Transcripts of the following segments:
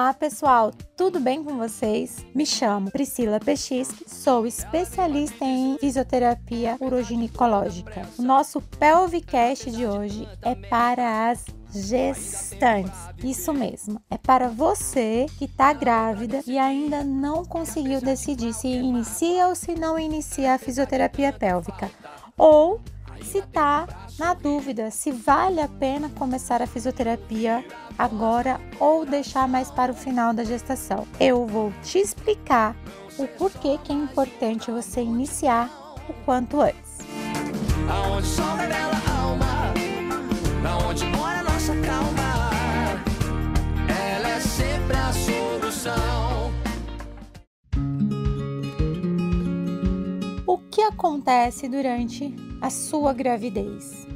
Olá, pessoal, tudo bem com vocês? Me chamo Priscila Pechisque, sou especialista em fisioterapia uroginicológica. O nosso Pelvicast de hoje é para as gestantes. Isso mesmo, é para você que está grávida e ainda não conseguiu decidir se inicia ou se não inicia a fisioterapia pélvica. Ou se está na dúvida se vale a pena começar a fisioterapia agora ou deixar mais para o final da gestação. Eu vou te explicar o porquê que é importante você iniciar o quanto antes. Aonde sobra dela alma, onde mora nossa calma, ela é sempre a solução. O que acontece durante a sua gravidez.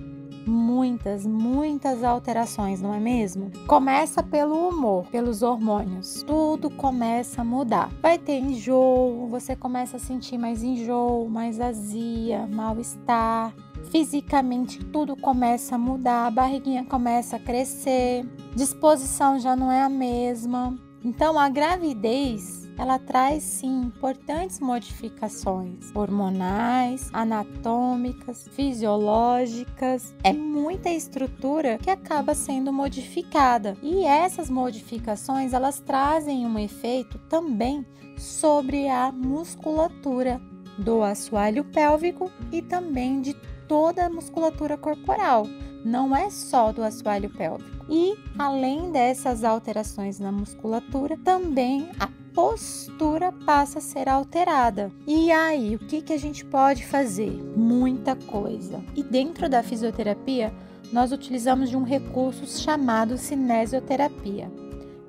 Muitas, muitas alterações, não é mesmo? Começa pelo humor, pelos hormônios. Tudo começa a mudar. Vai ter enjoo, você começa a sentir mais enjoo, mais azia, mal-estar. Fisicamente tudo começa a mudar, a barriguinha começa a crescer, disposição já não é a mesma. Então a gravidez ela traz sim importantes modificações hormonais, anatômicas, fisiológicas. É muita estrutura que acaba sendo modificada. E essas modificações, elas trazem um efeito também sobre a musculatura do assoalho pélvico e também de toda a musculatura corporal, não é só do assoalho pélvico. E além dessas alterações na musculatura, também a postura passa a ser alterada. E aí, o que, que a gente pode fazer? Muita coisa. E dentro da fisioterapia, nós utilizamos de um recurso chamado cinesioterapia,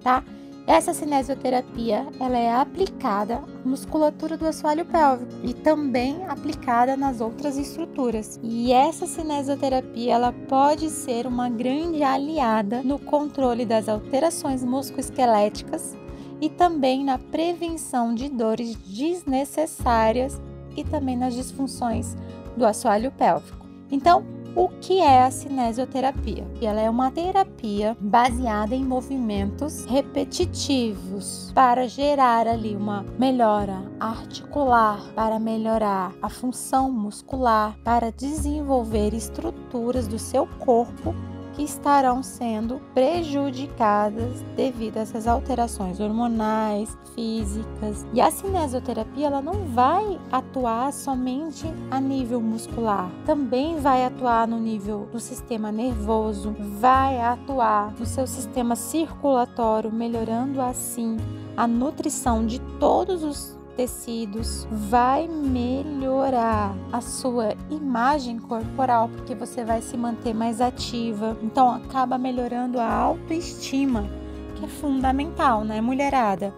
tá? Essa cinesioterapia ela é aplicada à musculatura do assoalho pélvico e também aplicada nas outras estruturas. E essa cinesioterapia ela pode ser uma grande aliada no controle das alterações musculoesqueléticas e também na prevenção de dores desnecessárias e também nas disfunções do assoalho pélvico. Então, o que é a cinesioterapia? Ela é uma terapia baseada em movimentos repetitivos para gerar ali uma melhora articular, para melhorar a função muscular, para desenvolver estruturas do seu corpo que estarão sendo prejudicadas devido a essas alterações hormonais, físicas. E a cinesioterapia ela não vai atuar somente a nível muscular, também vai atuar no nível do sistema nervoso, vai atuar no seu sistema circulatório, melhorando assim a nutrição de todos os tecidos, vai melhorar a sua imagem corporal, porque você vai se manter mais ativa. Então, acaba melhorando a autoestima, que é fundamental, né, mulherada?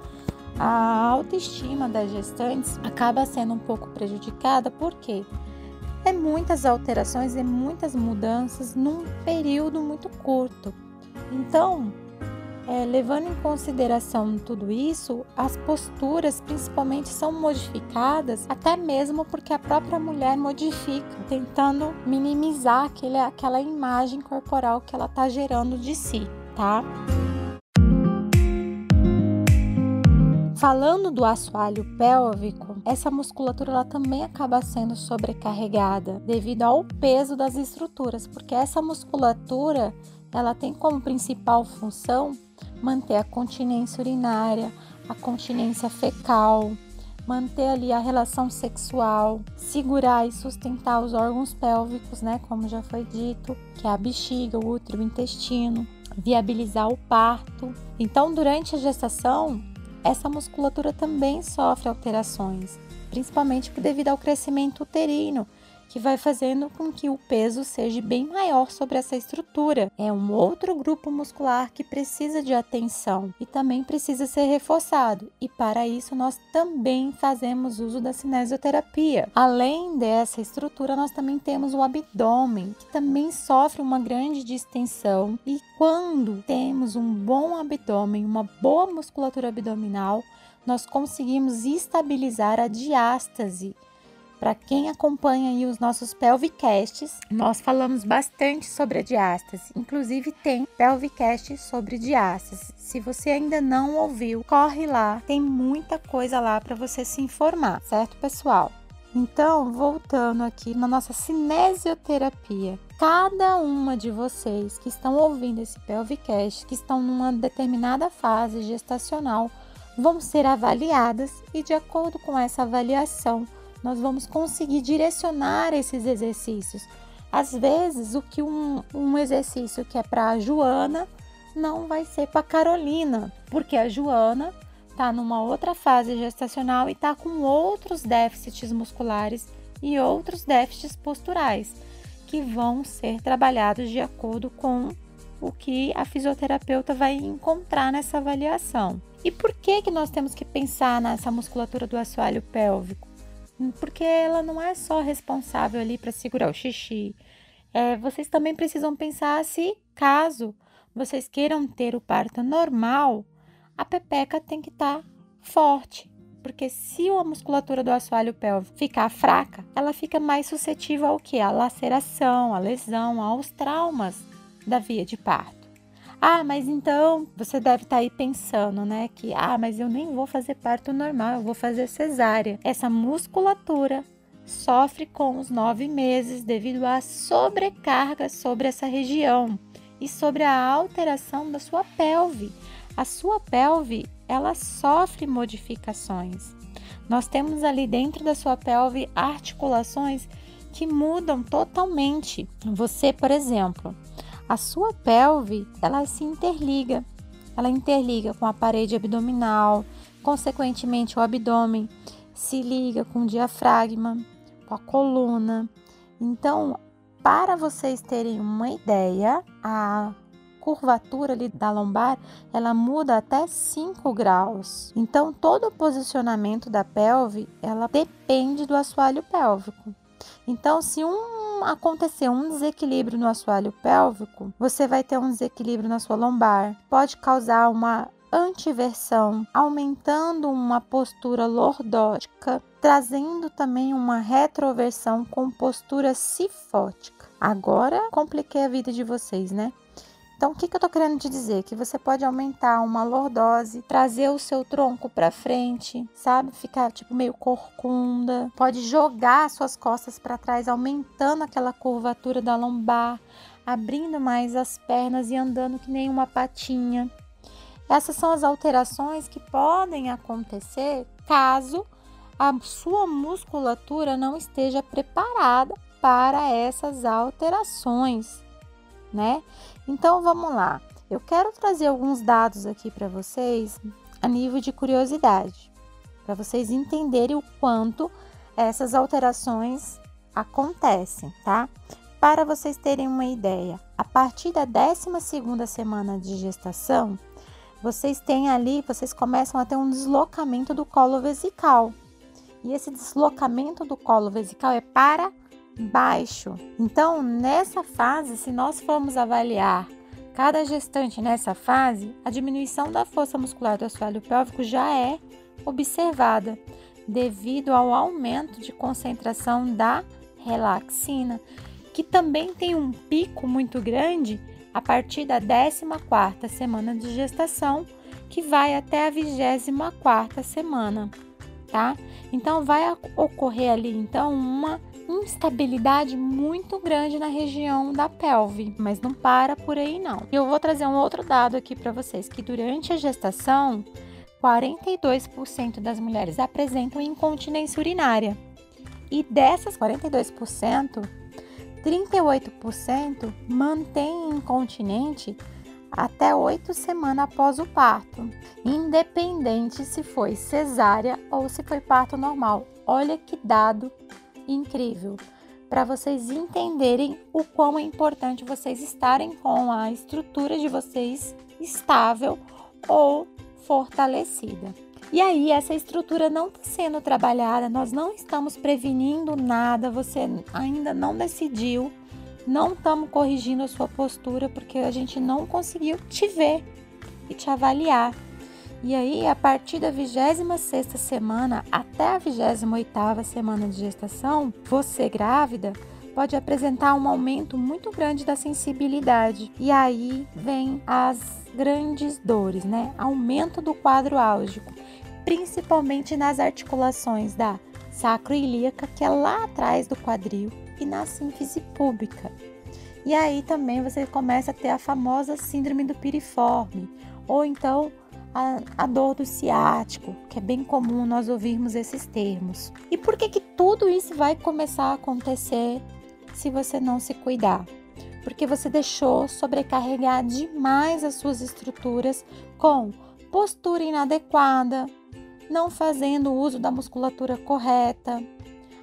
A autoestima das gestantes acaba sendo um pouco prejudicada, porque é muitas alterações e muitas mudanças num período muito curto. Então, é, levando em consideração tudo isso, as posturas principalmente são modificadas, até mesmo porque a própria mulher modifica, tentando minimizar aquele, aquela imagem corporal que ela está gerando de si, tá? Falando do assoalho pélvico, essa musculatura ela também acaba sendo sobrecarregada devido ao peso das estruturas, porque essa musculatura ela tem como principal função manter a continência urinária, a continência fecal, manter ali a relação sexual, segurar e sustentar os órgãos pélvicos, né, como já foi dito, que é a bexiga, o útero, o intestino, viabilizar o parto. Então, durante a gestação, essa musculatura também sofre alterações, principalmente devido ao crescimento uterino, que vai fazendo com que o peso seja bem maior sobre essa estrutura. É um outro grupo muscular que precisa de atenção e também precisa ser reforçado, e para isso nós também fazemos uso da cinesioterapia. Além dessa estrutura, nós também temos o abdômen, que também sofre uma grande distensão, e quando temos um bom abdômen, uma boa musculatura abdominal, nós conseguimos estabilizar a diástase Para quem acompanha aí os nossos pelvicasts, nós falamos bastante sobre a diástase. Inclusive tem pelvicast sobre diástase. Se você ainda não ouviu, corre lá, tem muita coisa lá para você se informar, certo, pessoal? Então, voltando aqui na nossa cinesioterapia, cada uma de vocês que estão ouvindo esse pelvicast, que estão numa determinada fase gestacional, vão ser avaliadas e de acordo com essa avaliação, nós vamos conseguir direcionar esses exercícios. Às vezes, o que um, um exercício que é para a Joana não vai ser para a Carolina, porque a Joana está numa outra fase gestacional e está com outros déficits musculares e outros déficits posturais que vão ser trabalhados de acordo com o que a fisioterapeuta vai encontrar nessa avaliação. E por que que nós temos que pensar nessa musculatura do assoalho pélvico? Porque ela não é só responsável ali para segurar o xixi. É, vocês também precisam pensar se, caso vocês queiram ter o parto normal, a pepeca tem que estar tá forte, porque se a musculatura do assoalho pélvico ficar fraca, ela fica mais suscetível ao que? A laceração, a lesão, aos traumas da via de parto. Ah, mas então você deve estar tá aí pensando, né, que ah, mas eu nem vou fazer parto normal, eu vou fazer cesárea. Essa musculatura sofre com os nove meses devido à sobrecarga sobre essa região e sobre a alteração da sua pelve. A sua pelve, ela sofre modificações. Nós temos ali dentro da sua pelve articulações que mudam totalmente. Você, por exemplo, a sua pelve, ela se interliga. Ela interliga com a parede abdominal, consequentemente o abdômen se liga com o diafragma, com a coluna. Então, para vocês terem uma ideia, a curvatura ali da lombar, ela muda até 5 graus. Então, todo o posicionamento da pelve, ela depende do assoalho pélvico. Então, se um acontecer um desequilíbrio no assoalho pélvico, você vai ter um desequilíbrio na sua lombar, pode causar uma antiversão, aumentando uma postura lordótica, trazendo também uma retroversão com postura sifótica. Agora compliquei a vida de vocês, né? Então, o que, que eu estou querendo te dizer? Que você pode aumentar uma lordose, trazer o seu tronco para frente, sabe? Ficar tipo meio corcunda. Pode jogar suas costas para trás, aumentando aquela curvatura da lombar, abrindo mais as pernas e andando que nem uma patinha. Essas são as alterações que podem acontecer caso a sua musculatura não esteja preparada para essas alterações, né? Então vamos lá. Eu quero trazer alguns dados aqui para vocês a nível de curiosidade, para vocês entenderem o quanto essas alterações acontecem, tá? Para vocês terem uma ideia, a partir da 12 segunda semana de gestação, vocês têm ali, vocês começam a ter um deslocamento do colo vesical. E esse deslocamento do colo vesical é para baixo. Então, nessa fase, se nós formos avaliar cada gestante nessa fase, a diminuição da força muscular do assoalho pélvico já é observada devido ao aumento de concentração da relaxina, que também tem um pico muito grande a partir da 14ª semana de gestação, que vai até a 24ª semana, tá? Então vai ocorrer ali então uma instabilidade muito grande na região da pelve, mas não para por aí não. Eu vou trazer um outro dado aqui para vocês que durante a gestação, 42% das mulheres apresentam incontinência urinária. E dessas 42%, 38% mantém incontinente até oito semanas após o parto, independente se foi cesárea ou se foi parto normal. Olha que dado incrível para vocês entenderem o quão é importante vocês estarem com a estrutura de vocês estável ou fortalecida. E aí, essa estrutura não está sendo trabalhada, nós não estamos prevenindo nada, você ainda não decidiu, não estamos corrigindo a sua postura porque a gente não conseguiu te ver e te avaliar. E aí, a partir da 26 semana até a 28 semana de gestação, você grávida pode apresentar um aumento muito grande da sensibilidade. E aí vem as grandes dores, né? Aumento do quadro álgico, principalmente nas articulações da sacroilíaca, que é lá atrás do quadril, e na sínfise púbica. E aí também você começa a ter a famosa síndrome do piriforme, ou então a, a, dor do ciático, que é bem comum nós ouvirmos esses termos. E por que que tudo isso vai começar a acontecer se você não se cuidar? Porque você deixou sobrecarregar demais as suas estruturas com postura inadequada, não fazendo uso da musculatura correta,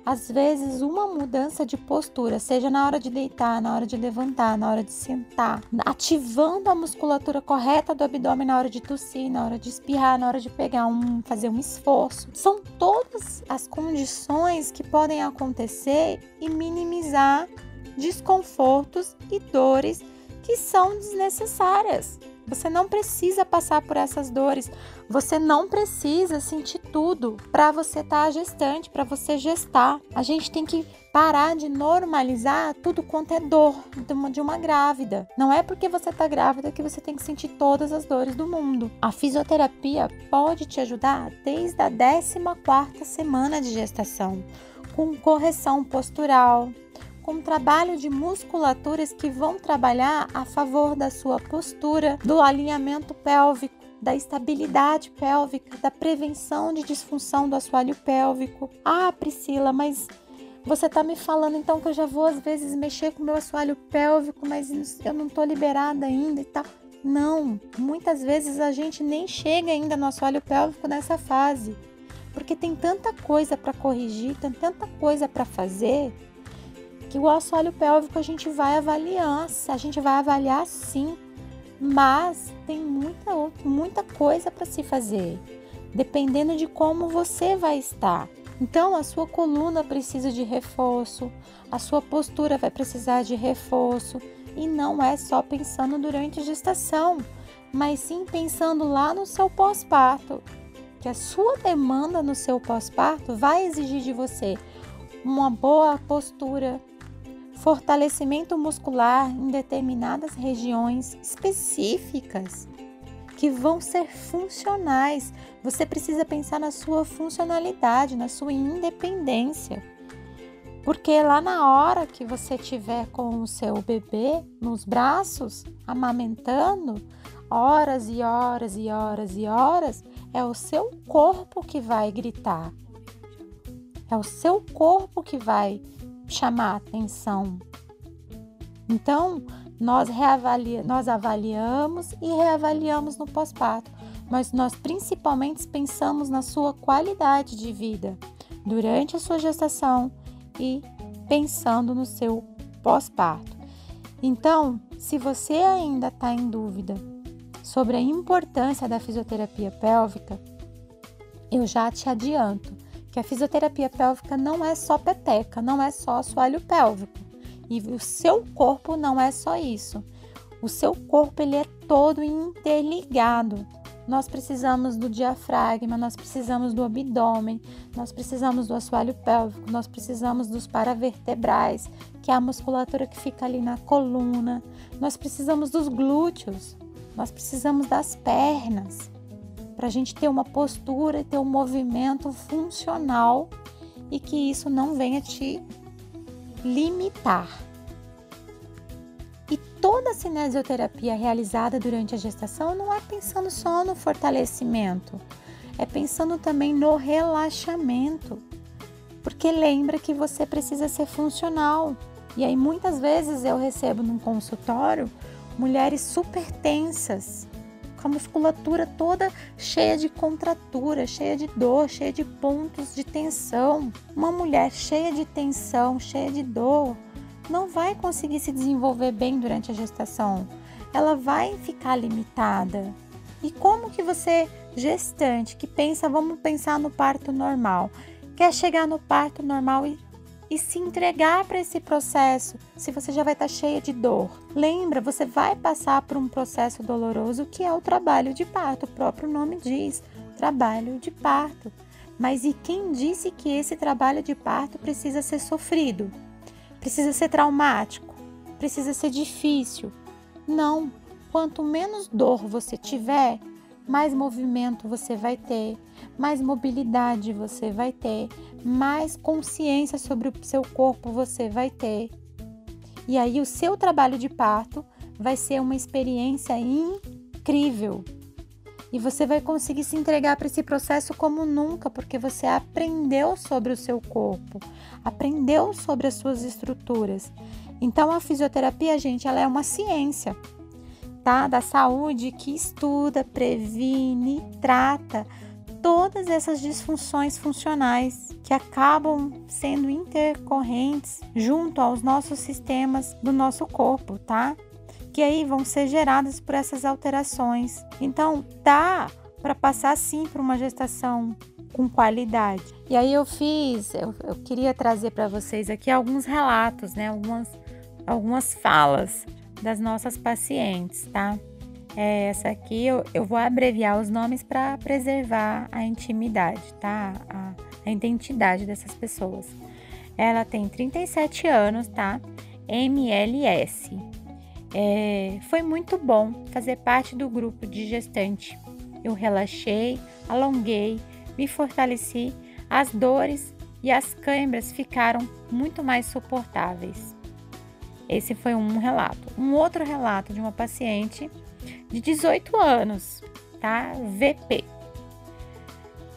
às vezes, uma mudança de postura, seja na hora de deitar, na hora de levantar, na hora de sentar, ativando a musculatura correta do abdômen na hora de tossir, na hora de espirrar, na hora de pegar um, fazer um esforço. São todas as condições que podem acontecer e minimizar desconfortos e dores que são desnecessárias. Você não precisa passar por essas dores. Você não precisa sentir tudo para você estar tá gestante, para você gestar. A gente tem que parar de normalizar tudo quanto é dor de uma, grávida. Não é porque você está grávida que você tem que sentir todas as dores do mundo. A fisioterapia pode te ajudar desde a 14 semana de gestação, com correção postural, com trabalho de musculaturas que vão trabalhar a favor da sua postura, do alinhamento pélvico, da estabilidade pélvica, da prevenção de disfunção do assoalho pélvico. Ah, Priscila, mas você tá me falando então que eu já vou às vezes mexer com meu assoalho pélvico, mas eu não tô liberada ainda e tal. Não, muitas vezes a gente nem chega ainda no assoalho pélvico nessa fase, porque tem tanta coisa para corrigir, tem tanta coisa para fazer que o assoalho pélvico a gente vai avaliar, a gente vai avaliar sim, mas tem muita, muita coisa para se fazer, dependendo de como você vai estar. Então, a sua coluna precisa de reforço, a sua postura vai precisar de reforço, e não é só pensando durante a gestação, mas sim pensando lá no seu pós-parto, que a sua demanda no seu pós-parto vai exigir de você uma boa postura, fortalecimento muscular em determinadas regiões específicas que vão ser funcionais. Você precisa pensar na sua funcionalidade, na sua independência. Porque lá na hora que você tiver com o seu bebê nos braços, amamentando, horas e horas e horas e horas, é o seu corpo que vai gritar. É o seu corpo que vai chamar atenção. Então, nós, reavalia, nós avaliamos e reavaliamos no pós-parto, mas nós principalmente pensamos na sua qualidade de vida durante a sua gestação e pensando no seu pós-parto. Então, se você ainda está em dúvida sobre a importância da fisioterapia pélvica, eu já te adianto que a fisioterapia pélvica não é só peteca, não é só assoalho pélvico. E o seu corpo não é só isso. O seu corpo ele é todo interligado. Nós precisamos do diafragma, nós precisamos do abdômen, nós precisamos do assoalho pélvico, nós precisamos dos paravertebrais, que é a musculatura que fica ali na coluna. Nós precisamos dos glúteos, nós precisamos das pernas para a gente ter uma postura e ter um movimento funcional e que isso não venha te limitar. E toda a cinesioterapia realizada durante a gestação não é pensando só no fortalecimento, é pensando também no relaxamento. Porque lembra que você precisa ser funcional. E aí muitas vezes eu recebo num consultório mulheres super tensas, com a musculatura toda cheia de contratura, cheia de dor, cheia de pontos de tensão. Uma mulher cheia de tensão, cheia de dor, não vai conseguir se desenvolver bem durante a gestação. Ela vai ficar limitada. E como que você, gestante, que pensa, vamos pensar no parto normal, quer chegar no parto normal e, e se entregar para esse processo, se você já vai estar tá cheia de dor. Lembra, você vai passar por um processo doloroso que é o trabalho de parto, o próprio nome diz, trabalho de parto. Mas e quem disse que esse trabalho de parto precisa ser sofrido? Precisa ser traumático? Precisa ser difícil? Não. Quanto menos dor você tiver, mais movimento você vai ter, mais mobilidade você vai ter, mais consciência sobre o seu corpo você vai ter. E aí o seu trabalho de parto vai ser uma experiência incrível. E você vai conseguir se entregar para esse processo como nunca, porque você aprendeu sobre o seu corpo, aprendeu sobre as suas estruturas. Então a fisioterapia, gente, ela é uma ciência, tá? Da saúde que estuda, previne, trata todas essas disfunções funcionais que acabam sendo intercorrentes junto aos nossos sistemas do nosso corpo, tá? que aí vão ser geradas por essas alterações. Então, dá para passar sim por uma gestação com qualidade. E aí eu fiz, eu, eu queria trazer para vocês aqui alguns relatos, né? Algumas, algumas falas das nossas pacientes, tá? É, essa aqui eu, eu vou abreviar os nomes para preservar a intimidade, tá? A, a identidade dessas pessoas. Ela tem 37 anos, tá? MLS. É, foi muito bom fazer parte do grupo de gestante. Eu relaxei, alonguei, me fortaleci, as dores e as câimbras ficaram muito mais suportáveis. Esse foi um relato. Um outro relato de uma paciente de 18 anos, tá? VP.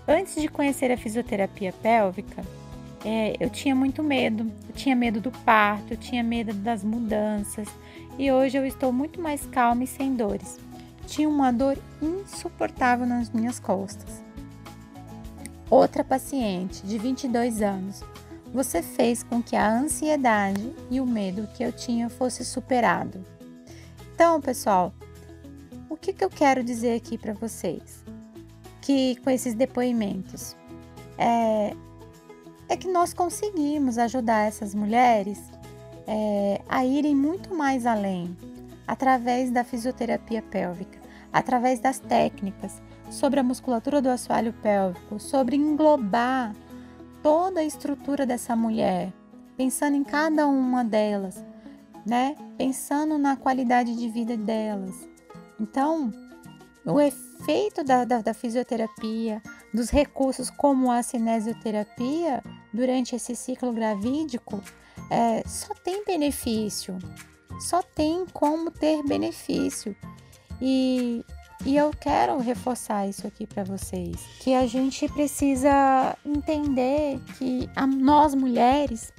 Antes de conhecer a fisioterapia pélvica, é, eu tinha muito medo. Eu tinha medo do parto, eu tinha medo das mudanças, e hoje eu estou muito mais calma e sem dores. Tinha uma dor insuportável nas minhas costas. Outra paciente de 22 anos. Você fez com que a ansiedade e o medo que eu tinha fosse superado. Então, pessoal, o que, que eu quero dizer aqui para vocês? Que com esses depoimentos é, é que nós conseguimos ajudar essas mulheres é, a irem muito mais além através da fisioterapia pélvica, através das técnicas sobre a musculatura do assoalho pélvico, sobre englobar toda a estrutura dessa mulher, pensando em cada uma delas, né? Pensando na qualidade de vida delas. Então, o efeito da, da, da fisioterapia, dos recursos como a cinesioterapia durante esse ciclo gravídico é, só tem benefício, só tem como ter benefício. E, e eu quero reforçar isso aqui para vocês, que a gente precisa entender que a, nós mulheres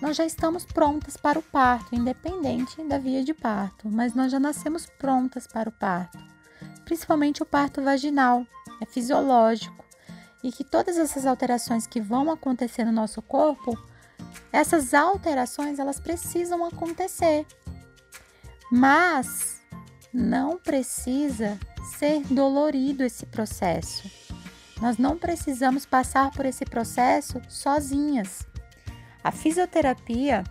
nós já estamos prontas para o parto, independente da via de parto, mas nós já nascemos prontas para o parto, principalmente o parto vaginal, é fisiológico, e que todas essas alterações que vão acontecer no nosso corpo essas alterações elas precisam acontecer, mas não precisa ser dolorido esse processo. Nós não precisamos passar por esse processo sozinhas. A fisioterapia,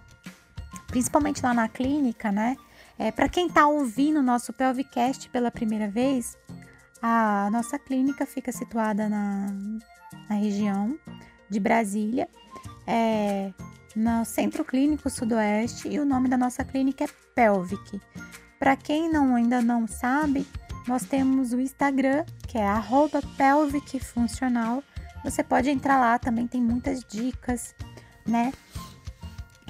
principalmente lá na clínica, né? É, Para quem está ouvindo o nosso Pelvicast pela primeira vez, a nossa clínica fica situada na, na região de Brasília. É, no Centro Clínico Sudoeste e o nome da nossa clínica é Pelvic. Para quem não ainda não sabe, nós temos o Instagram, que é @pelvicfuncional. Você pode entrar lá, também tem muitas dicas, né?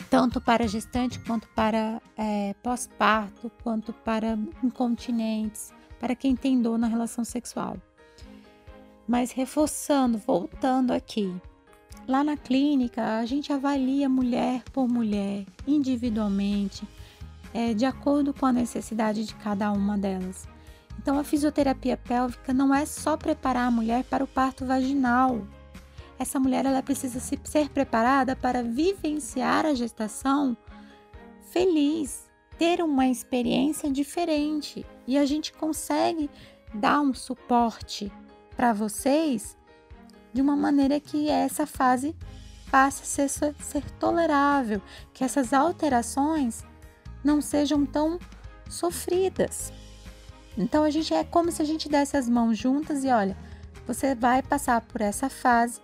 Tanto para gestante quanto para é, pós-parto, quanto para incontinentes, para quem tem dor na relação sexual. Mas reforçando, voltando aqui, Lá na clínica, a gente avalia mulher por mulher, individualmente, é, de acordo com a necessidade de cada uma delas. Então, a fisioterapia pélvica não é só preparar a mulher para o parto vaginal. Essa mulher ela precisa ser preparada para vivenciar a gestação feliz, ter uma experiência diferente. E a gente consegue dar um suporte para vocês de uma maneira que essa fase passe a ser, ser tolerável, que essas alterações não sejam tão sofridas. Então a gente é como se a gente desse as mãos juntas e olha, você vai passar por essa fase,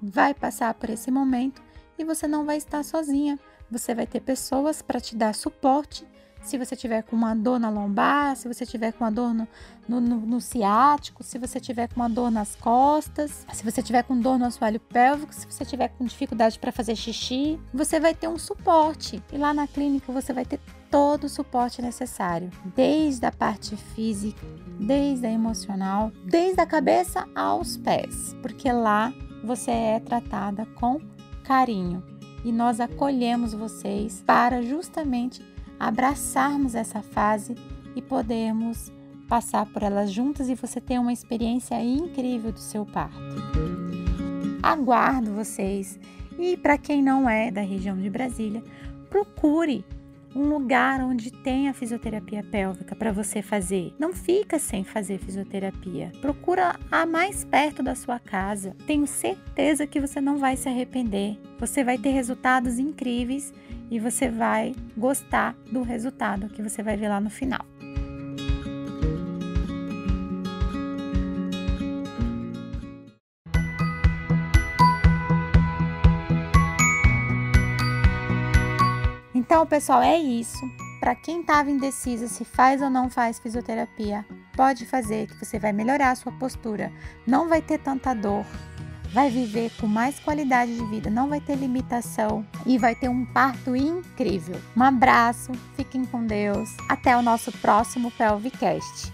vai passar por esse momento e você não vai estar sozinha. Você vai ter pessoas para te dar suporte se você tiver com uma dor na lombar, se você tiver com uma dor no, no, no, no, ciático, se você tiver com uma dor nas costas, se você tiver com dor no assoalho pélvico, se você tiver com dificuldade para fazer xixi, você vai ter um suporte. E lá na clínica você vai ter todo o suporte necessário, desde a parte física, desde a emocional, desde a cabeça aos pés, porque lá você é tratada com carinho e nós acolhemos vocês para justamente abraçarmos essa fase e podermos passar por elas juntas e você ter uma experiência incrível do seu parto. Aguardo vocês e para quem não é da região de Brasília, procure um lugar onde tenha fisioterapia pélvica para você fazer. Não fica sem fazer fisioterapia. Procura a mais perto da sua casa. Tenho certeza que você não vai se arrepender. Você vai ter resultados incríveis e você vai gostar do resultado que você vai ver lá no final. Então, pessoal, é isso. Para quem estava indecisa se faz ou não faz fisioterapia, pode fazer que você vai melhorar a sua postura, não vai ter tanta dor, vai viver com mais qualidade de vida, não vai ter limitação e vai ter um parto incrível. Um abraço, fiquem com Deus. Até o nosso próximo Pelvicast.